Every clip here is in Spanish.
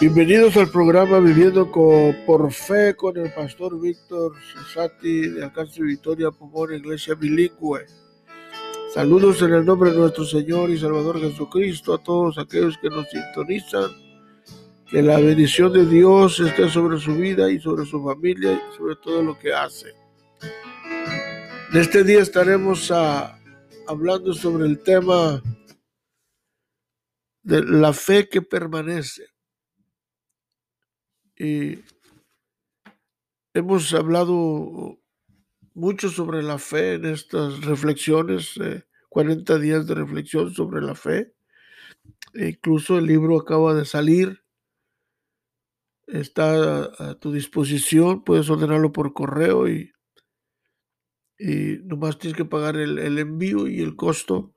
Bienvenidos al programa Viviendo por Fe con el pastor Víctor Cesati de Alcance Victoria Pomona, Iglesia Bilingüe. Saludos en el nombre de nuestro Señor y Salvador Jesucristo a todos aquellos que nos sintonizan. Que la bendición de Dios esté sobre su vida y sobre su familia y sobre todo lo que hace. En este día estaremos ah, hablando sobre el tema de la fe que permanece. Y hemos hablado mucho sobre la fe en estas reflexiones, 40 eh, días de reflexión sobre la fe. E incluso el libro acaba de salir, está a, tu disposición, puedes ordenarlo por correo y, y nomás tienes que pagar el, el envío y el costo.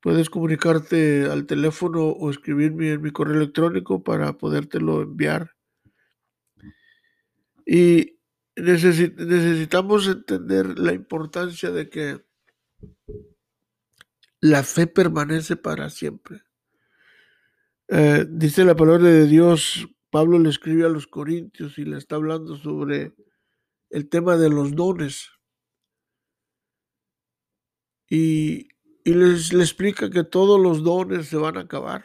Puedes comunicarte al teléfono o escribirme en mi correo electrónico para podértelo enviar. Y necesitamos entender la importancia de que la fe permanece para siempre. Eh, dice la palabra de Dios, Pablo le escribe a los Corintios y le está hablando sobre el tema de los dones. Y les, explica que todos los dones se van a acabar.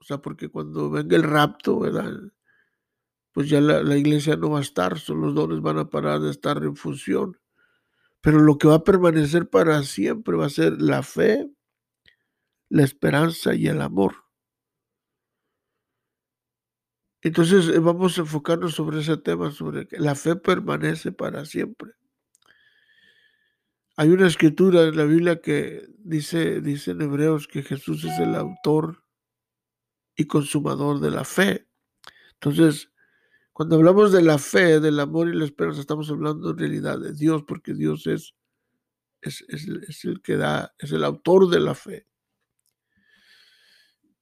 O sea, porque cuando venga el rapto, ¿verdad? Pues ya la, iglesia no va a estar, solo los dones van a parar de estar en función. Pero lo que va a permanecer para siempre va a ser la fe, la esperanza y el amor. Entonces eh, vamos a enfocarnos sobre ese tema, sobre que la fe permanece para siempre. Hay una escritura en la Biblia que dice, dice en Hebreos que Jesús es el autor y consumador de la fe. Entonces, cuando hablamos de la fe, del amor y la esperanza, estamos hablando en realidad de Dios, porque Dios es, es, es el que da, es el autor de la fe.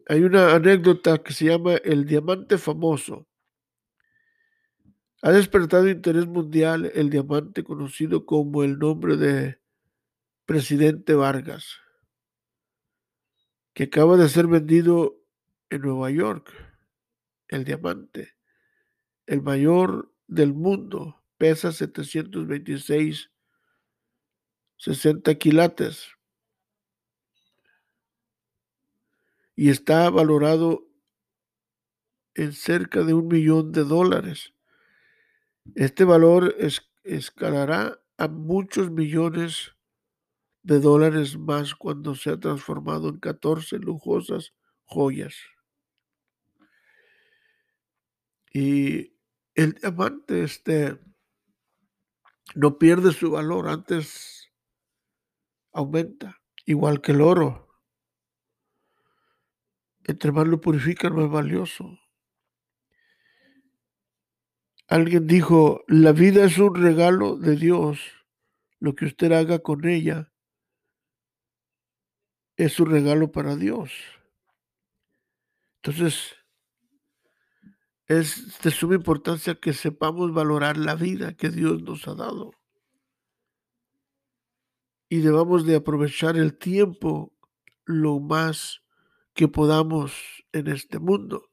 Hay una anécdota que se llama el diamante famoso. Ha despertado interés mundial el diamante conocido como el nombre de presidente Vargas, que acaba de ser vendido en Nueva York, el diamante, el mayor del mundo, pesa 726, 60 quilates y está valorado en cerca de un millón de dólares. Este valor escalará a muchos millones de dólares más cuando se ha transformado en 14 lujosas joyas. Y el diamante este, no pierde su valor, antes aumenta, igual que el oro. Entre más lo purifican, más valioso. Alguien dijo, la vida es un regalo de Dios. Lo que usted haga con ella es un regalo para Dios. Entonces, es de suma importancia que sepamos valorar la vida que Dios nos ha dado. Y debamos de aprovechar el tiempo lo más que podamos en este mundo.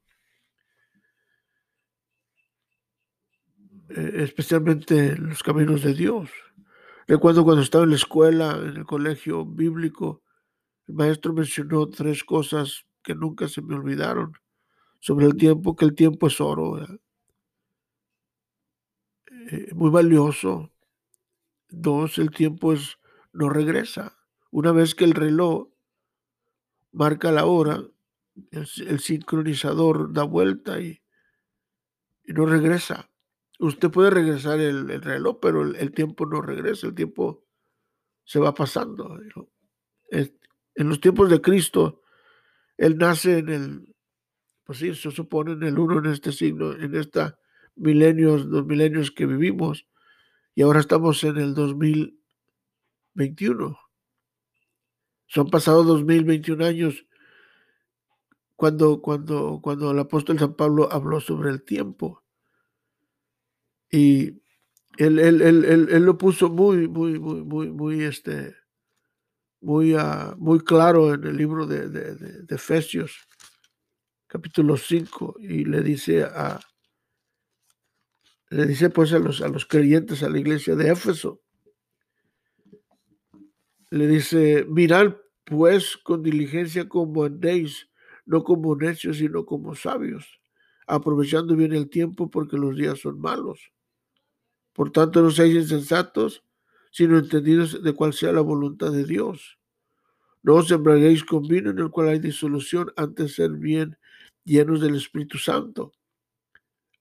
Eh, especialmente en los caminos de Dios. Recuerdo cuando estaba en la escuela, en el colegio bíblico, el maestro mencionó tres cosas que nunca se me olvidaron sobre el tiempo, que el tiempo es oro, eh, muy valioso. Dos, el tiempo es, no regresa. Una vez que el reloj marca la hora, el, sincronizador da vuelta y, no regresa. Usted puede regresar el, reloj, pero el, tiempo no regresa, el tiempo se va pasando en los tiempos de Cristo, Él nace en el, pues sí, se supone en el uno, en este signo, en esta milenios, dos milenios que vivimos, y ahora estamos en el 2021. Son pasados 2021 años cuando, cuando, cuando el apóstol San Pablo habló sobre el tiempo. Y él, él, él, él lo puso muy, muy, muy, muy, muy, este, muy, uh, muy claro en el libro de, de, de, de, Efesios, capítulo 5, y le dice a le dice pues a los, a los creyentes, a la iglesia de Éfeso, le dice, mirad pues con diligencia como andéis, no como necios, sino como sabios, aprovechando bien el tiempo porque los días son malos. Por tanto, no seáis insensatos, sino entendidos de cuál sea la voluntad de Dios. No os sembraréis con vino en el cual hay disolución, antes de ser bien llenos del Espíritu Santo,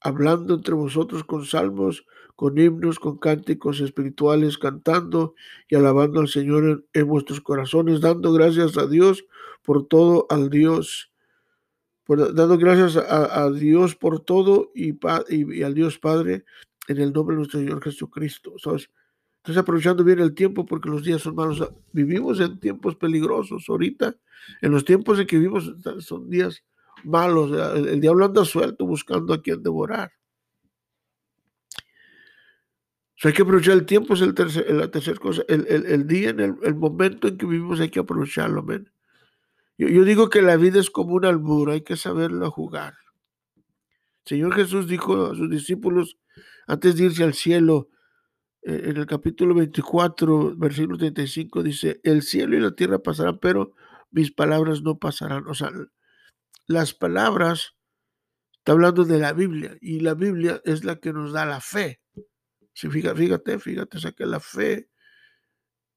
hablando entre vosotros con salmos, con himnos, con cánticos espirituales, cantando y alabando al Señor en, vuestros corazones, dando gracias a Dios por todo, al Dios, por, dando gracias a, Dios por todo y, y, y, al Dios Padre en el nombre de nuestro Señor Jesucristo. ¿sabes? Entonces, aprovechando bien el tiempo porque los días son malos. Vivimos en tiempos peligrosos ahorita. En los tiempos en que vivimos son días malos. El, diablo anda suelto buscando a quien devorar. Hay que aprovechar el tiempo, es el tercer, la tercera cosa. El, el, el día, en el, momento en que vivimos, hay que aprovecharlo. Yo, digo que la vida es como un albur, hay que saberlo jugar. Señor Jesús dijo a sus discípulos antes de irse al cielo, en el capítulo 24, versículo 35, dice, el cielo y la tierra pasarán, pero mis palabras no pasarán. O sea, las palabras, está hablando de la Biblia, y la Biblia es la que nos da la fe. Sí, fíjate, fíjate, fíjate, o sea que la fe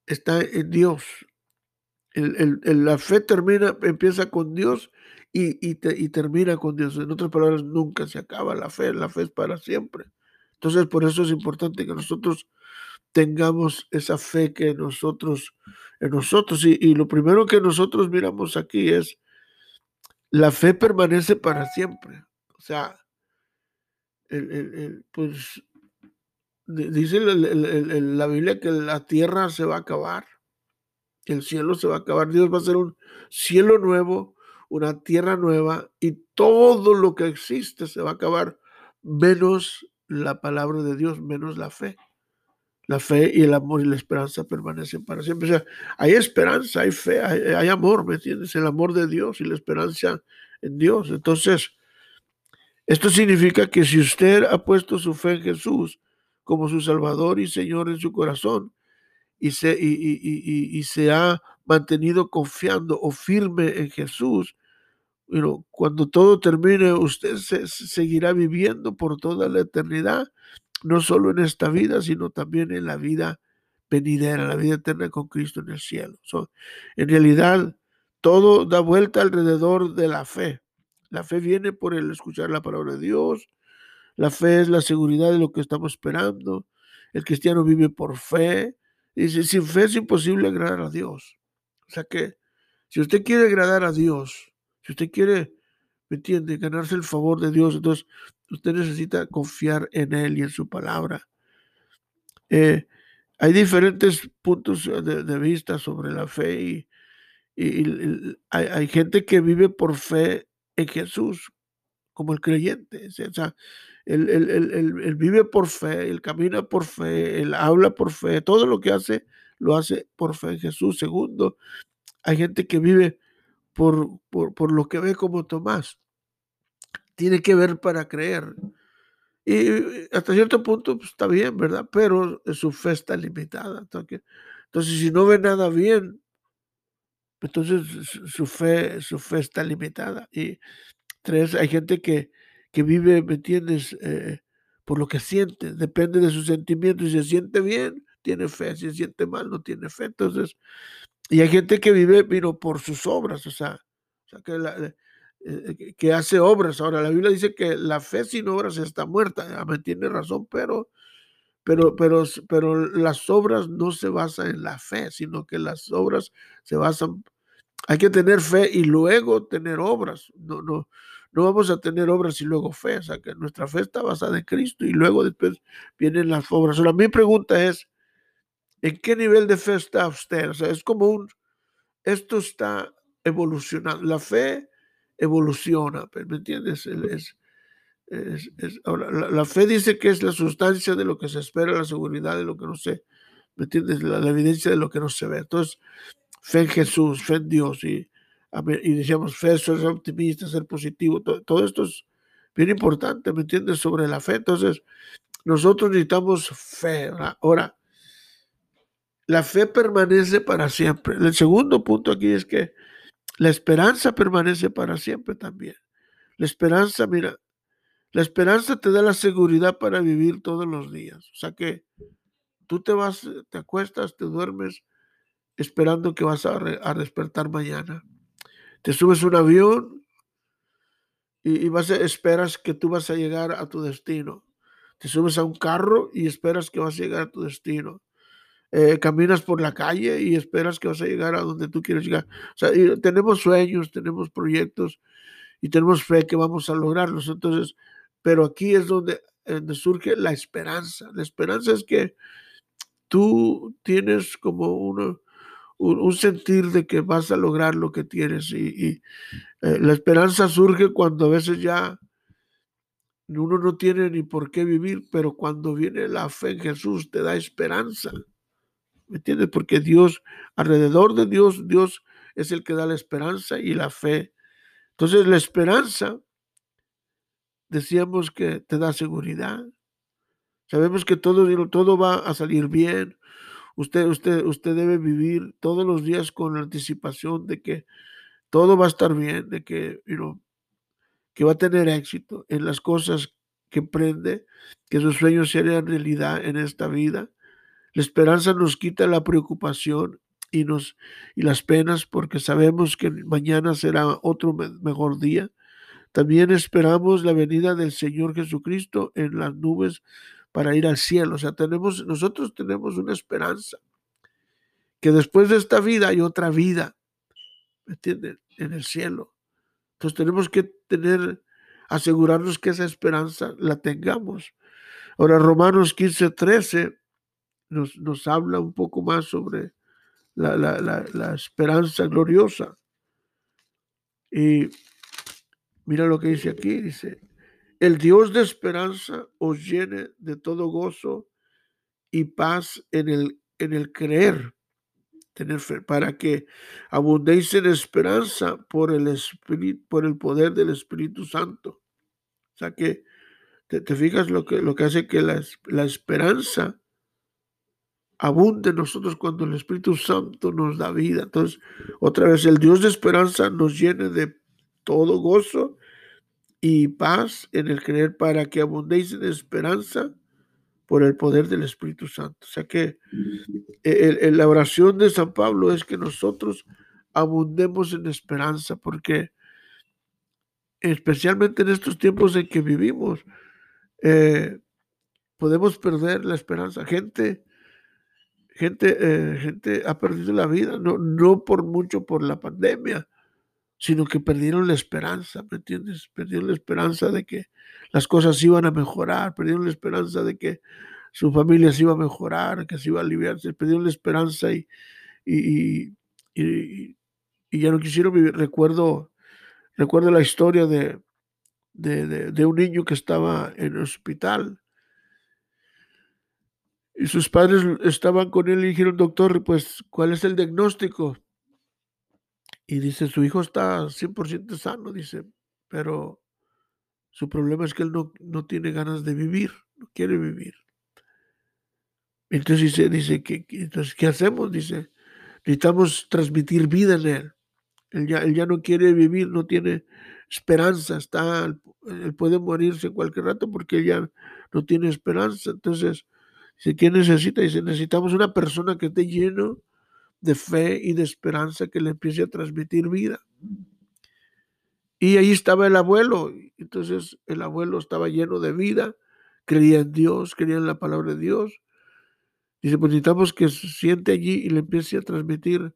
está en Dios. El, el, la fe termina, empieza con Dios y, y, te, y, termina con Dios. En otras palabras, nunca se acaba la fe, la fe es para siempre. Entonces, por eso es importante que nosotros tengamos esa fe que nosotros, en nosotros, y, lo primero que nosotros miramos aquí es, la fe permanece para siempre. O sea, el, el, pues dice la, Biblia que la tierra se va a acabar, el cielo se va a acabar, Dios va a hacer un cielo nuevo, una tierra nueva y todo lo que existe se va a acabar, menos la palabra de Dios, menos la fe. La fe y el amor y la esperanza permanecen para siempre. O sea, hay esperanza, hay fe, hay, amor, ¿me entiendes? El amor de Dios y la esperanza en Dios. Entonces, esto significa que si usted ha puesto su fe en Jesús, como su Salvador y Señor en su corazón y se, y, y, y, se ha mantenido confiando o firme en Jesús, you know, cuando todo termine, usted se seguirá viviendo por toda la eternidad, no solo en esta vida, sino también en la vida venidera, la vida eterna con Cristo en el cielo. So, en realidad, todo da vuelta alrededor de la fe. La fe viene por el escuchar la palabra de Dios, la fe es la seguridad de lo que estamos esperando. El cristiano vive por fe. Dice, sin fe es imposible agradar a Dios. O sea que si usted quiere agradar a Dios, si usted quiere, ¿me entiende?, ganarse el favor de Dios, entonces usted necesita confiar en Él y en su palabra. Eh, hay diferentes puntos de, de, vista sobre la fe y, hay, gente que vive por fe en Jesús, como el creyente. O sea, él, vive por fe, él camina por fe, él habla por fe, todo lo que hace lo hace por fe en Jesús. Segundo, hay gente que vive por, por, por lo que ve como Tomás. Tiene que ver para creer. Y hasta cierto punto pues, está bien, ¿verdad? Pero su fe está limitada. Entonces, si no ve nada bien, entonces su fe, su fe está limitada. Y tres, hay gente que, que vive, ¿me entiendes? Eh, por lo que siente, depende de sus sentimientos. Si se siente bien, tiene fe, si se siente mal, no tiene fe. Entonces, y hay gente que vive, vino por sus obras, o sea, o sea que, la, eh, que, hace obras. Ahora, la Biblia dice que la fe sin obras está muerta, me tiene razón, pero, pero, pero, pero las obras no se basan en la fe, sino que las obras se basan, hay que tener fe y luego tener obras. No, no, no vamos a tener obras y luego fe, o sea que nuestra fe está basada en Cristo y luego después vienen las obras. Ahora, mi pregunta es, ¿en qué nivel de fe está usted? Es como un, esto está evolucionando, la fe evoluciona, ¿me entiendes? Es, es, es, ahora, la, la, fe dice que es la sustancia de lo que se espera, la seguridad de lo que no se, ¿me entiendes? La, la evidencia de lo que no se ve. Entonces, fe en Jesús, fe en Dios y, y decíamos fe, ser optimista, ser positivo, todo, esto es bien importante, ¿me entiendes? Sobre la fe. Entonces, nosotros necesitamos fe. Ahora, la fe permanece para siempre. El segundo punto aquí es que la esperanza permanece para siempre también. La esperanza, mira, la esperanza te da la seguridad para vivir todos los días. O sea que tú te vas, te acuestas, te duermes esperando que vas a, despertar mañana. Te subes un avión y, vas esperas que tú vas a llegar a tu destino. Te subes a un carro y esperas que vas a llegar a tu destino. Eh, caminas por la calle y esperas que vas a llegar a donde tú quieres llegar. Tenemos sueños, tenemos proyectos y tenemos fe que vamos a lograrlos. Entonces, pero aquí es donde, donde surge la esperanza. La esperanza es que tú tienes como uno, un, sentir de que vas a lograr lo que tienes y, eh, la esperanza surge cuando a veces ya uno no tiene ni por qué vivir, pero cuando viene la fe en Jesús te da esperanza. ¿Me entiendes? Porque Dios, alrededor de Dios, Dios es el que da la esperanza y la fe. Entonces la esperanza, decíamos que te da seguridad. Sabemos que todo, todo va a salir bien. Usted, usted, usted debe vivir todos los días con la anticipación de que todo va a estar bien, de que, que va a tener éxito en las cosas que emprende, que sus sueños se realidad en esta vida. La esperanza nos quita la preocupación y, nos, y las penas porque sabemos que mañana será otro mejor día. También esperamos la venida del Señor Jesucristo en las nubes para ir al cielo. O sea, tenemos, nosotros tenemos una esperanza que después de esta vida hay otra vida, ¿me entienden? En el cielo. Entonces tenemos que tener, asegurarnos que esa esperanza la tengamos. Ahora, Romanos 15, 13 nos, nos habla un poco más sobre la, la, la esperanza gloriosa. Y mira lo que dice aquí, dice, el Dios de esperanza os llene de todo gozo y paz en el, en el creer, tener fe, para que abundéis en esperanza por el, espíritu, por el poder del Espíritu Santo. O sea que te, fijas lo que, lo que hace que la, la esperanza abunde en nosotros cuando el Espíritu Santo nos da vida. Entonces, otra vez, el Dios de esperanza nos llene de todo gozo y paz en el creer para que abundéis en esperanza por el poder del Espíritu Santo. O sea que la oración de San Pablo es que nosotros abundemos en esperanza, porque especialmente en estos tiempos en que vivimos, eh, podemos perder la esperanza. Gente, gente, eh, gente ha perdido la vida, no, no por mucho por la pandemia, sino que perdieron la esperanza, ¿me entiendes? Perdieron la esperanza de que las cosas iban a mejorar, perdieron la esperanza de que su familia se iba a mejorar, que se iba a aliviarse, perdieron la esperanza y, y, y, ya no quisieron vivir. Recuerdo, la historia de, de, de, un niño que estaba en el hospital y sus padres estaban con él y dijeron, doctor, pues, ¿cuál es el diagnóstico? Y dice, su hijo está 100% sano, dice, pero su problema es que él no, no tiene ganas de vivir, no quiere vivir. Entonces dice, dice ¿qué, entonces, ¿qué hacemos? Dice, necesitamos transmitir vida en él. Él ya, él ya no quiere vivir, no tiene esperanza, está, él puede morirse en cualquier rato porque él ya no tiene esperanza. Entonces, dice, ¿quién necesita? Dice, necesitamos una persona que esté lleno de fe y de esperanza que le empiece a transmitir vida. Y ahí estaba el abuelo. Entonces el abuelo estaba lleno de vida, creía en Dios, creía en la palabra de Dios. Dice, pues necesitamos que se siente allí y le empiece a transmitir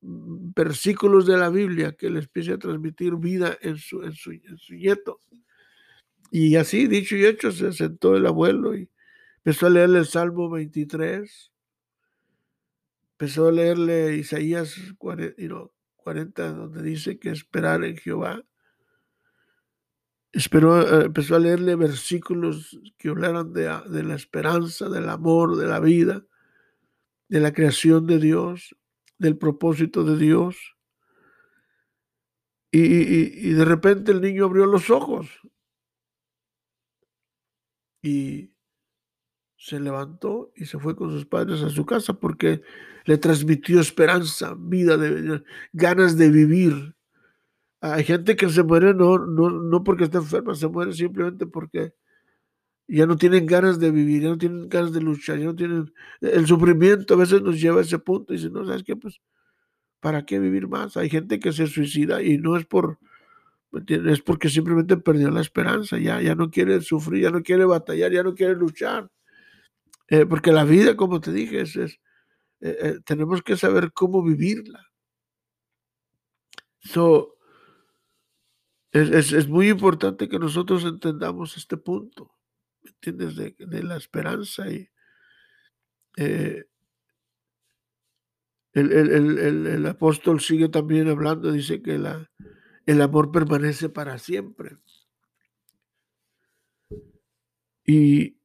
mm, versículos de la Biblia, que le empiece a transmitir vida en su, en su, en su nieto. Y así, dicho y hecho, se sentó el abuelo y empezó a leer el Salmo 23 empezó a leerle Isaías 40, donde dice que esperar en Jehová. Esperó, eh, empezó a leerle versículos que hablaran de, de la esperanza, del amor, de la vida, de la creación de Dios. del propósito de Dios. Y, y, de repente el niño abrió los ojos y se levantó y se fue con sus padres a su casa porque le transmitió esperanza, vida, ganas de vivir. Hay gente que se muere no, no, no porque está enferma, se muere simplemente porque ya no tienen ganas de vivir, ya no tienen ganas de luchar, ya no tienen... El sufrimiento a veces nos lleva a ese punto y dice, no, ¿sabes qué? Pues, ¿para qué vivir más? Hay gente que se suicida y no es por... Es porque simplemente perdió la esperanza, ya, ya no quiere sufrir, ya no quiere batallar, ya no quiere luchar. Eh, porque la vida, como te dije, es, eh, eh, tenemos que saber cómo vivirla. So, es, es, muy importante que nosotros entendamos este punto, ¿me entiendes? De, de la esperanza y el, el, el, el, apóstol sigue también hablando, dice que la, el amor permanece para siempre. Y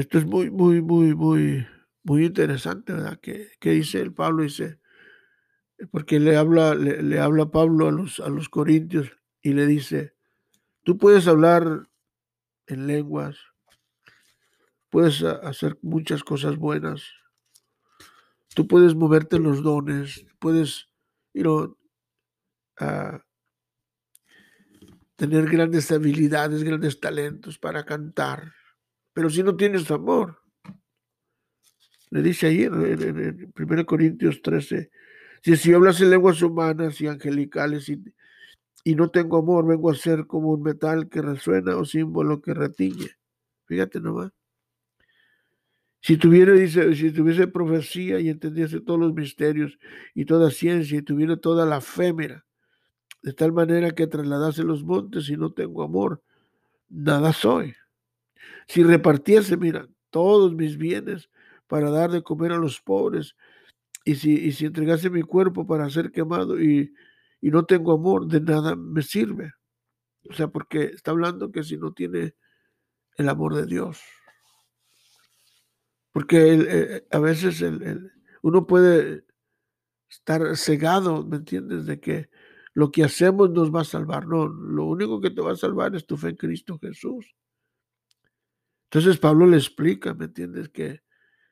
esto es muy, muy, muy, muy, muy interesante, ¿verdad? Que, dice el Pablo, dice, porque le habla, le, habla Pablo a los, a los corintios y le dice, tú puedes hablar en lenguas, puedes hacer muchas cosas buenas, tú puedes moverte los dones, puedes, you tener grandes habilidades, grandes talentos para cantar, pero si no tienes amor, le dice ahí en, 1 Corintios 13, si, si hablas en lenguas humanas y angelicales y, y, no tengo amor, vengo a ser como un metal que resuena o símbolo que retiñe. Fíjate nomás. Si tuviera, dice, si tuviese profecía y entendiese todos los misterios y toda ciencia y tuviera toda la fe, de tal manera que trasladase los montes y no tengo amor, nada soy. Si repartiese, mira, todos mis bienes para dar de comer a los pobres. Y si, si entregase mi cuerpo para ser quemado y, no tengo amor, de nada me sirve. O sea, porque está hablando que si no tiene el amor de Dios. Porque eh, a veces el, uno puede estar cegado, ¿me entiendes? De que lo que hacemos nos va a salvar. No, lo único que te va a salvar es tu fe en Cristo Jesús. Entonces Pablo le explica, ¿me entiendes? Que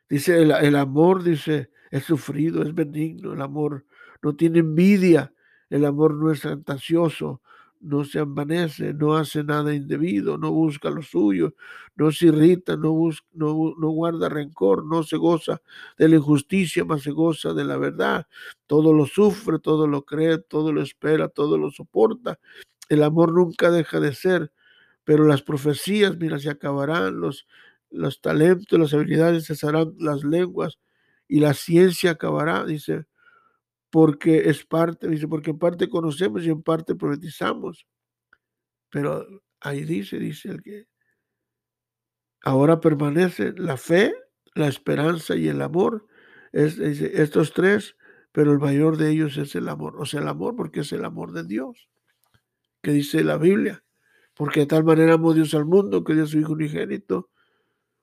Dice, el, amor, dice, es sufrido, es benigno, el amor no tiene envidia, el amor no es fantasioso, no se envanece, no hace nada indebido, no busca lo suyo, no se irrita, no, no, no, guarda rencor, no se goza de la injusticia, más se goza de la verdad. Todo lo sufre, todo lo cree, todo lo espera, todo lo soporta. El amor nunca deja de ser, pero las profecías, mira, se acabarán, los, los talentos, las habilidades cesarán, las lenguas y la ciencia acabará, dice, porque es parte, dice, porque en parte conocemos y en parte profetizamos. Pero ahí dice, dice el que ahora permanece la fe, la esperanza y el amor. Es, estos tres, pero el mayor de ellos es el amor. O sea, el amor porque es el amor de Dios, que dice la Biblia. Porque de tal manera amó Dios al mundo que dio su Hijo unigénito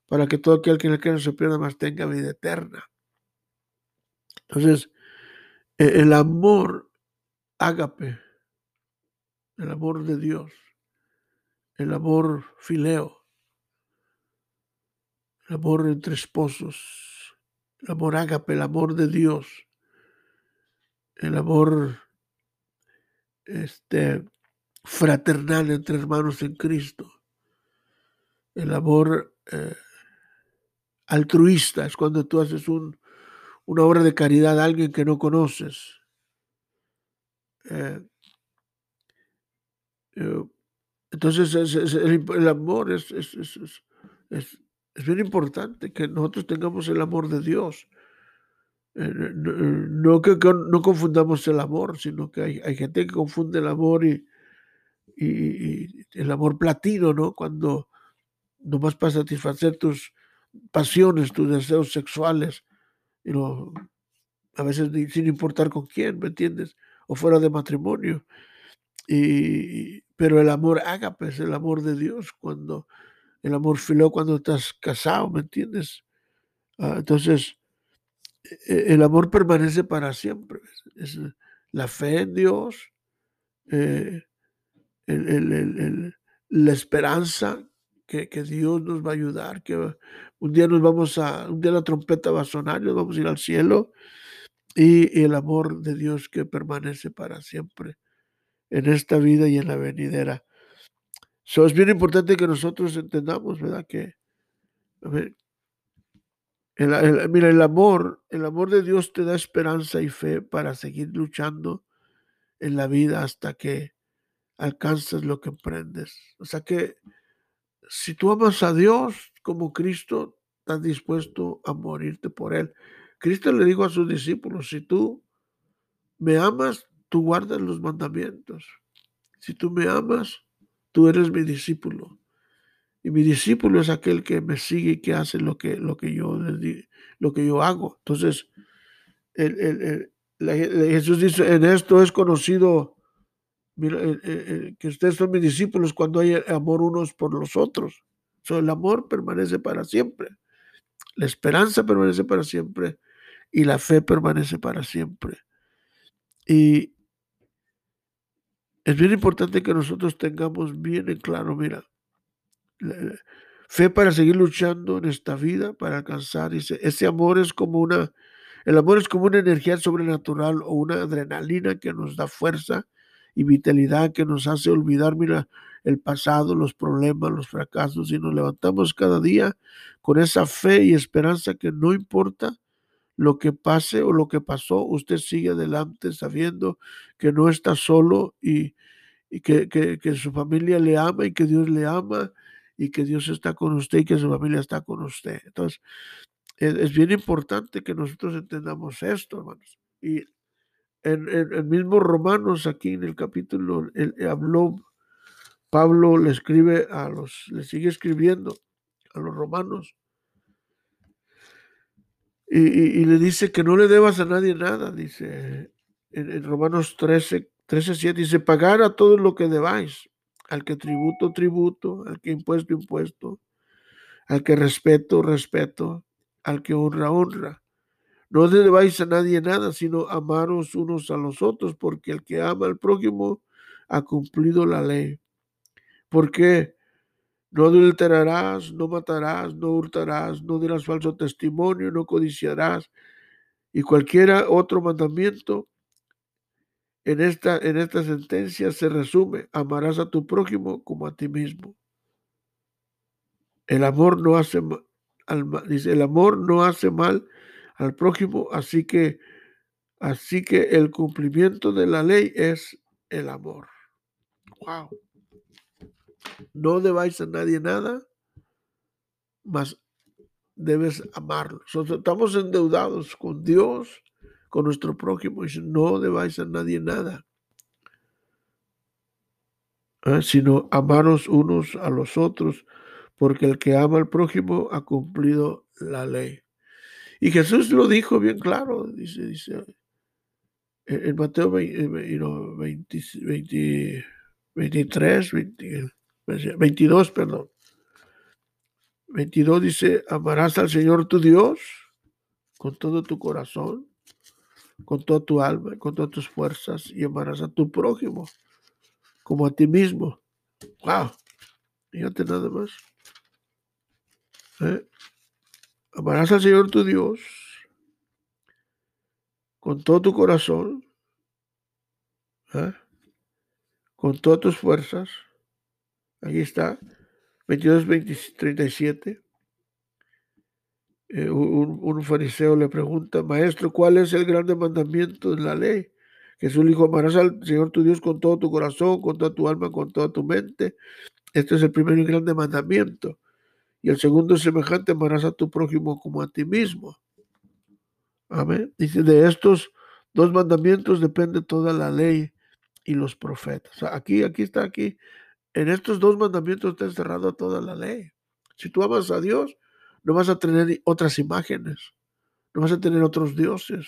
para que todo aquel que le no se pierda, más tenga vida eterna. Entonces, e-, el amor ágape, el amor de Dios, el amor fileo, el amor entre esposos, el amor ágape, el amor de Dios, el amor este, fraternal entre hermanos en Cristo, el amor eh, altruista, es cuando tú haces un, una obra de caridad a alguien que no conoces. Eh, entonces el, amor es, es, es, bien importante que nosotros tengamos el amor de Dios. Eh, no, que, no confundamos el amor, sino que hay, hay gente que confunde el amor y, y, el amor platino, ¿no? Cuando nomás para satisfacer tus, pasiones, tus deseos sexuales, a veces sin importar con quién, ¿me entiendes? O fuera de matrimonio. Y, pero el amor ágape es el amor de Dios, cuando el amor filó cuando estás casado, ¿me entiendes? Ah, entonces, e, el amor permanece para siempre. Es la fe en Dios, eh, la esperanza que, Dios nos va a ayudar, que un día nos vamos a, un día la trompeta va a sonar nos vamos a ir al cielo y, el amor de Dios que permanece para siempre en esta vida y en la venidera. So, es bien importante que nosotros entendamos, ¿verdad? Que, mira, el amor, el amor de Dios te da esperanza y fe para seguir luchando en la vida hasta que alcances lo que emprendes. O sea que si tú amas a Dios como Cristo, estás dispuesto a morirte por Él. Cristo le dijo a sus discípulos, si tú me amas, tú guardas los mandamientos. Si tú me amas, tú eres mi discípulo. Y mi discípulo es aquel que me sigue y que hace lo que, lo que, yo, lo que yo hago. Entonces, Jesús dice, en esto es conocido que ustedes son mis discípulos cuando hay amor unos por los otros. el amor permanece para siempre. La esperanza permanece para siempre y la fe permanece para siempre. Y es bien importante que nosotros tengamos bien en claro, mira, fe para seguir luchando en esta vida, para alcanzar ese, ese amor es como una, el amor es como una energía sobrenatural o una adrenalina que nos da fuerza y vitalidad que nos hace olvidar, mira, el pasado, los problemas, los fracasos y nos levantamos cada día con esa fe y esperanza que no importa lo que pase o lo que pasó, usted sigue adelante sabiendo que no está solo y, que, su familia le ama y que Dios le ama y que Dios está con usted y que su familia está con usted. Entonces, es, bien importante que nosotros entendamos esto, hermanos. Y en, el mismo Romanos, aquí en el capítulo, él, habló, Pablo le escribe a los, le sigue escribiendo a los romanos y, le dice que no le debas a nadie nada, dice en, Romanos 13, 13, 7, dice, pagar a todo lo que debáis, al que tributo, tributo, al que impuesto, impuesto, al que respeto, respeto, al que honra, honra. No debáis a nadie nada, sino amaros unos a los otros, porque el que ama al prójimo ha cumplido la ley. ¿Por qué? No adulterarás, no matarás, no hurtarás, no dirás falso testimonio, no codiciarás. Y cualquiera otro mandamiento en esta, en esta sentencia se resume, amarás a tu prójimo como a ti mismo. El amor no hace mal, dice, el amor no hace mal al prójimo, así que, así que el cumplimiento de la ley es el amor. Wow. No debáis a nadie nada, mas debes amarlo. estamos endeudados con Dios, con nuestro prójimo. Y no debáis a nadie nada, ¿eh? sino amaros unos a los otros, porque el que ama al prójimo ha cumplido la ley. Y Jesús lo dijo bien claro, dice, dice en Mateo 20, 23, 22, perdón. 22 dice, amarás al Señor tu Dios con todo tu corazón, con toda tu alma, con todas tus fuerzas y amarás a tu prójimo como a ti mismo. Wow, fíjate nada más. ¿Eh? Amarás al Señor tu Dios con todo tu corazón, ¿eh? con todas tus fuerzas Aquí está, 22, 37. Eh, un, fariseo le pregunta, maestro, ¿cuál es el grande mandamiento de la ley? Jesús dijo, amarás al Señor tu Dios con todo tu corazón, con toda tu alma, con toda tu mente. Este es el primer y grande mandamiento. Y el segundo es semejante, amarás a tu prójimo como a ti mismo. Amén. Dice, de estos dos mandamientos depende toda la ley y los profetas. Aquí, aquí está, aquí en estos dos mandamientos está encerrado toda la ley. Si tú amas a Dios, no vas a tener otras imágenes, no vas a tener otros dioses.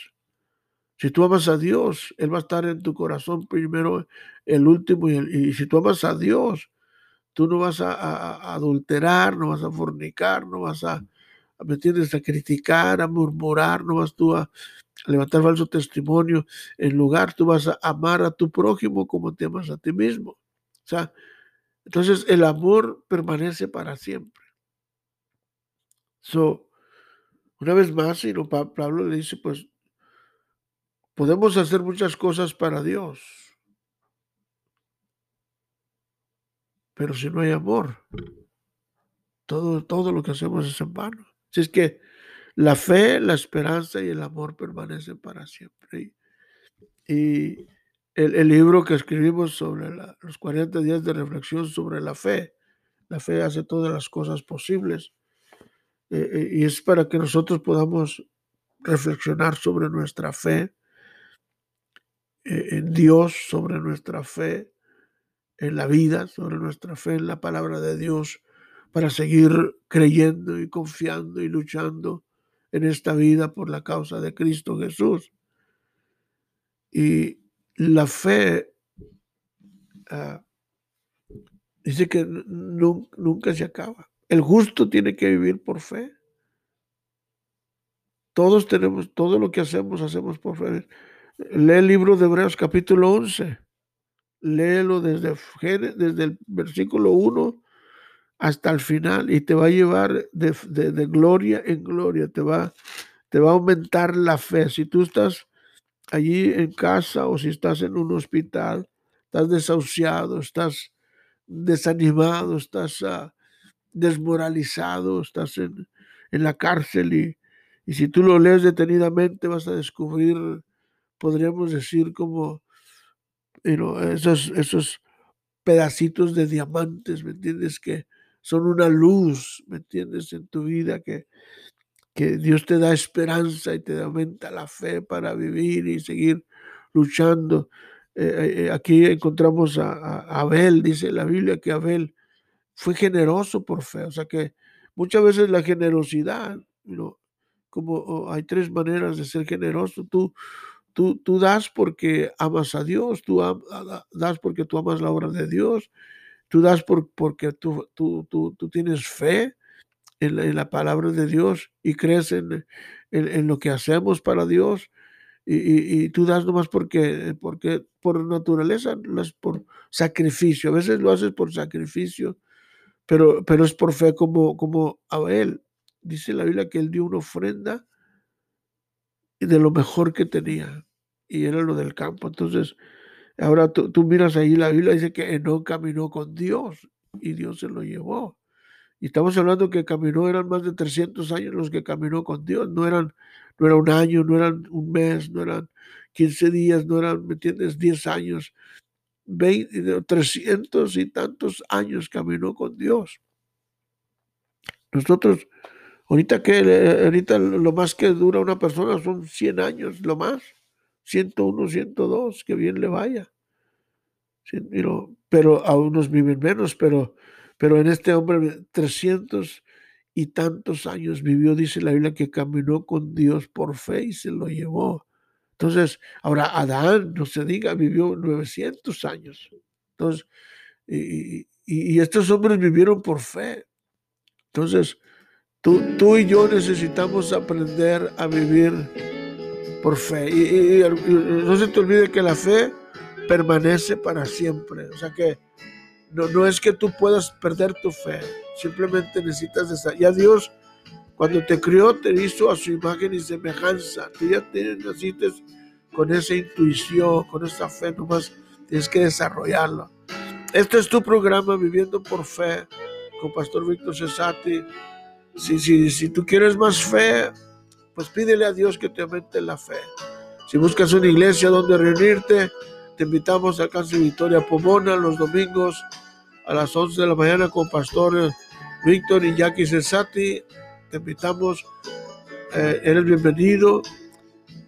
Si tú amas a Dios, Él va a estar en tu corazón primero, el último. Y, si tú amas a Dios, tú no vas a, adulterar, no vas a fornicar, no vas a, ¿me entiendes? A criticar, a murmurar, no vas tú a levantar falso testimonio. En lugar, tú vas a amar a tu prójimo como te amas a ti mismo. O sea, entonces el amor permanece para siempre. So, una vez más, y no, Pablo le dice, pues, podemos hacer muchas cosas para Dios, pero si no hay amor, todo, todo lo que hacemos es en vano. Si es que la fe, la esperanza y el amor permanecen para siempre. Y, el, libro que escribimos sobre los 40 días de reflexión sobre la fe, la fe hace todas las cosas posibles. Eh, eh, y es para que nosotros podamos reflexionar sobre nuestra fe eh, en Dios, sobre nuestra fe en la vida, sobre nuestra fe en la palabra de Dios, para seguir creyendo y confiando y luchando en esta vida por la causa de Cristo Jesús. Y la fe ah, dice que nunca se acaba. El justo tiene que vivir por fe. Todos tenemos, todo lo que hacemos, hacemos por fe. Lee el libro de Hebreos capítulo 11. Léelo desde, desde el versículo 1 hasta el final y te va a llevar de, gloria en gloria, te va, te va a aumentar la fe. Si tú estás allí en casa o si estás en un hospital, estás desahuciado, estás desanimado, estás ah, desmoralizado, estás en, la cárcel y, y, si tú lo lees detenidamente vas a descubrir, podríamos decir como esos, esos pedacitos de diamantes, ¿me entiendes? Que son una luz, ¿me entiendes? En tu vida que, que Dios te da esperanza y te aumenta la fe para vivir y seguir luchando. Eh, eh, aquí encontramos a, Abel, dice la Biblia que Abel fue generoso por fe, o sea que muchas veces la generosidad, como oh, hay tres maneras de ser generoso, tú, tú, das porque amas a Dios, tú das porque tú amas la obra de Dios, tú das por, porque tú, tienes fe, en la, palabra de Dios y crees en, en, lo que hacemos para Dios y, y, tú das nomás porque, porque por naturaleza, no es por sacrificio. A veces lo haces por sacrificio, pero, pero es por fe como, como Abel. Dice la Biblia que él dio una ofrenda de lo mejor que tenía y era lo del campo. Entonces, ahora tú, miras ahí la Biblia, dice que no caminó con Dios y Dios se lo llevó. Y estamos hablando que caminó, eran más de 300 años los que caminó con Dios, no eran, no era un año, no eran un mes, no eran 15 días, no eran, ¿me entiendes?, 10 años, 20, 300 y tantos años caminó con Dios. Nosotros, ahorita que, ahorita lo más que dura una persona son 100 años, lo más, 101, 102, que bien le vaya. Pero a unos viven menos, pero pero en este hombre, 300 y tantos años vivió, dice la Biblia, que caminó con Dios por fe y se lo llevó. Entonces, ahora Adán, no se diga, vivió 900 años. Entonces, y, estos hombres vivieron por fe. Entonces, tú, tú y yo necesitamos aprender a vivir por fe. y no se te olvide que la fe permanece para siempre. O sea que no, no es que tú puedas perder tu fe, simplemente necesitas esa. Ya Dios, cuando te crió, te hizo a su imagen y semejanza. Tú ya tienes, naciste con esa intuición, con esa fe, nomás tienes que desarrollarla. Este es tu programa Viviendo por Fe con Pastor Víctor Cesati. Si, si, si tú quieres más fe, pues pídele a Dios que te aumente la fe. Si buscas una iglesia donde reunirte, te invitamos a Casa Victoria Pomona los domingos a las 11 de la mañana con Pastor Víctor y Jackie Cesati. Te invitamos, eh, eres bienvenido.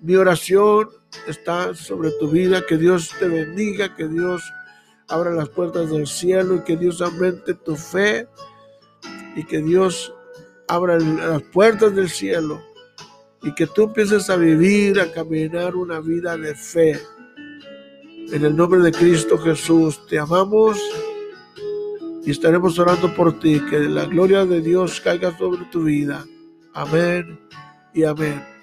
Mi oración está sobre tu vida, que Dios te bendiga, que Dios abra las puertas del cielo y que Dios aumente tu fe y que Dios abra las puertas del cielo y que tú empieces a vivir, a caminar una vida de fe en el nombre de Cristo Jesús, te amamos y estaremos orando por ti. Que la gloria de Dios caiga sobre tu vida. Amén y amén.